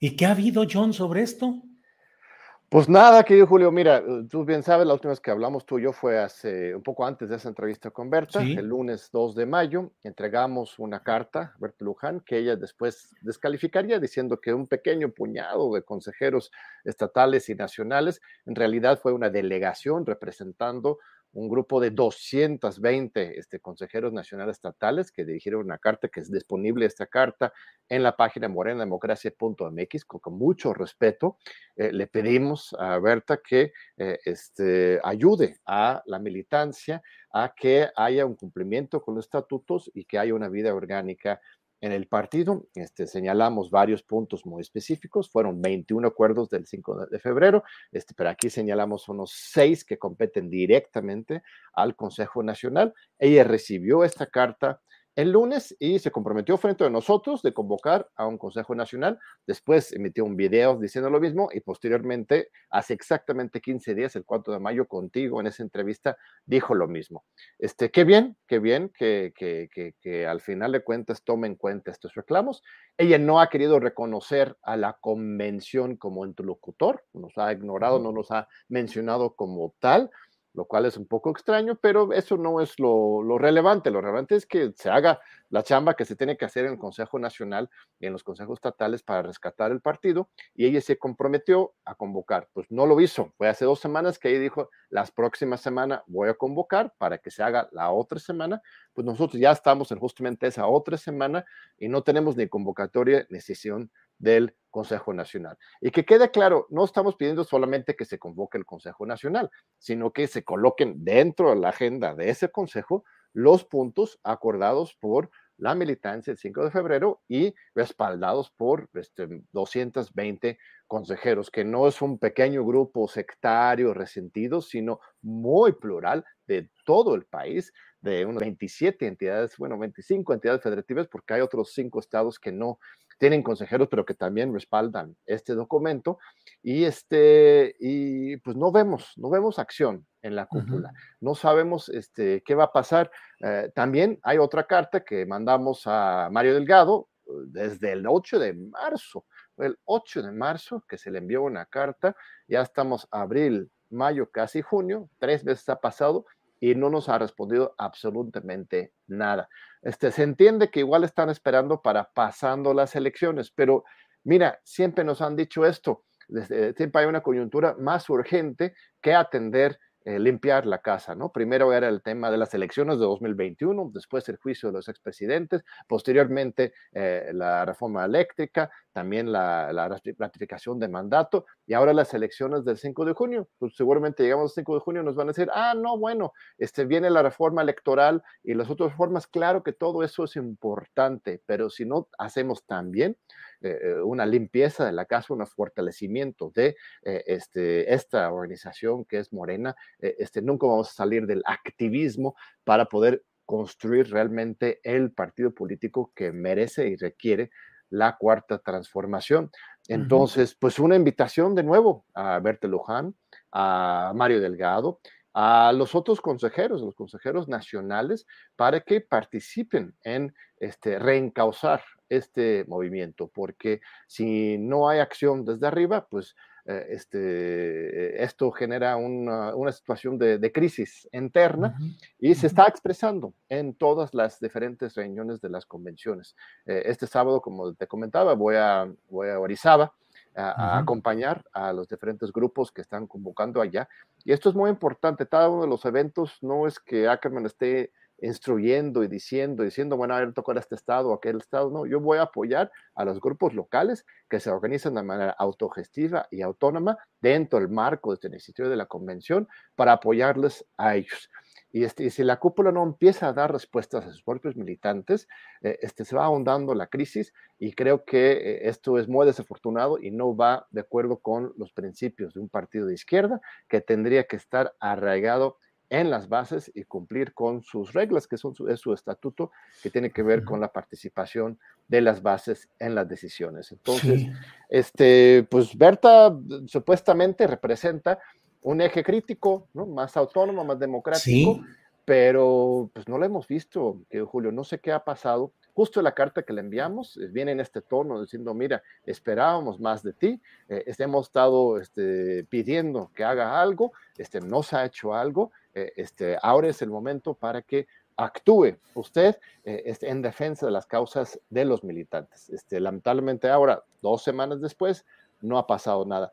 ¿Y qué ha habido, John, sobre esto? Pues nada, querido Julio, mira, tú bien sabes, la última vez que hablamos tú y yo fue hace un poco antes de esa entrevista con Berta, el lunes 2 de mayo, entregamos una carta a Berta Luján que ella después descalificaría diciendo que un pequeño puñado de consejeros estatales y nacionales en realidad fue una delegación representando un grupo de 220 este, consejeros nacionales estatales que dirigieron una carta, que es disponible esta carta en la página morenademocracia.mx, con, con mucho respeto. Eh, le pedimos a Berta que eh, este, ayude a la militancia a que haya un cumplimiento con los estatutos y que haya una vida orgánica en el partido. Este, señalamos varios puntos muy específicos, fueron 21 acuerdos del 5 de febrero, este, pero aquí señalamos unos seis que competen directamente al Consejo Nacional. Ella recibió esta carta el lunes y se comprometió frente a nosotros de convocar a un Consejo Nacional. Después emitió un video diciendo lo mismo y posteriormente, hace exactamente 15 días, el 4 de mayo, contigo en esa entrevista, dijo lo mismo. Este, qué bien, qué bien que, que, que, que al final de cuentas tome en cuenta estos reclamos. Ella no ha querido reconocer a la convención como interlocutor, nos ha ignorado, no nos ha mencionado como tal lo cual es un poco extraño, pero eso no es lo, relevante. Lo relevante es que se haga la chamba que se tiene que hacer en el Consejo Nacional y en los consejos estatales para rescatar el partido, y ella se comprometió a convocar. Pues no lo hizo. Fue hace dos semanas que ella dijo, las próximas semanas voy a convocar para que se haga la otra semana. Pues nosotros ya estamos en justamente esa otra semana y no tenemos ni convocatoria ni sesión del Consejo Nacional. Y que quede claro, no estamos pidiendo solamente que se convoque el Consejo Nacional, sino que se coloquen dentro de la agenda de ese Consejo los puntos acordados por la militancia el 5 de febrero y respaldados por este, 220 consejeros, que no es un pequeño grupo sectario resentido, sino muy plural de todo el país, de unas 27 entidades, bueno, 25 entidades federativas, porque hay otros cinco estados que no tienen consejeros, pero que también respaldan este documento. Y, este, y pues no vemos, no vemos acción en la cúpula. No sabemos este, qué va a pasar. Eh, también hay otra carta que mandamos a Mario Delgado desde el 8 de marzo. El 8 de marzo que se le envió una carta, ya estamos abril, mayo, casi junio, tres veces ha pasado y no nos ha respondido absolutamente nada. Este, se entiende que igual están esperando para pasando las elecciones, pero mira, siempre nos han dicho esto, siempre hay una coyuntura más urgente que atender eh, limpiar la casa, ¿no? Primero era el tema de las elecciones de 2021, después el juicio de los expresidentes, posteriormente eh, la reforma eléctrica, también la, ratificación de mandato y ahora las elecciones del 5 de junio. Pues seguramente llegamos al 5 de junio nos van a decir, ah, no, bueno, este, viene la reforma electoral y las otras reformas, claro que todo eso es importante, pero si no hacemos también eh, eh, una limpieza de la casa, un fortalecimiento de eh, este, esta organización que es Morena, este, nunca vamos a salir del activismo para poder construir realmente el partido político que merece y requiere la cuarta transformación. Entonces, pues una invitación de nuevo a Berta Luján, a Mario Delgado, a los otros consejeros, los consejeros nacionales, para que participen en este, reencauzar este movimiento, porque si no hay acción desde arriba, pues eh, este, esto genera una, situación de, crisis interna y se está expresando en todas las diferentes reuniones de las convenciones. Eh, este sábado, como te comentaba, voy a, voy a Orizaba a, acompañar a los diferentes grupos que están convocando allá. Y esto es muy importante. Cada uno de los eventos no es que Ackerman esté instruyendo y diciendo, diciendo, bueno, a ver, tocar este estado o aquel estado. No, yo voy a apoyar a los grupos locales que se organizan de manera autogestiva y autónoma dentro del marco de este Instituto de la Convención para apoyarles a ellos. Y, este, si la cúpula no empieza a dar respuestas a sus propios militantes, eh, este, se va ahondando la crisis y creo que eh, esto es muy desafortunado y no va de acuerdo con los principios de un partido de izquierda que tendría que estar arraigado en las bases y cumplir con sus reglas, que son su, es su estatuto, que tiene que ver con la participación de las bases en las decisiones. Entonces, este, pues Berta supuestamente representa un eje crítico, ¿no? más autónomo, más democrático, pero pues no lo hemos visto, Julio, no sé qué ha pasado. Justo la carta que le enviamos eh, viene en este tono diciendo, mira, esperábamos más de ti, eh, este, hemos estado este, pidiendo que haga algo, este, no se ha hecho algo, eh, este, ahora es el momento para que actúe usted este, en defensa de las causas de los militantes. Este, lamentablemente ahora, dos semanas después, no ha pasado nada.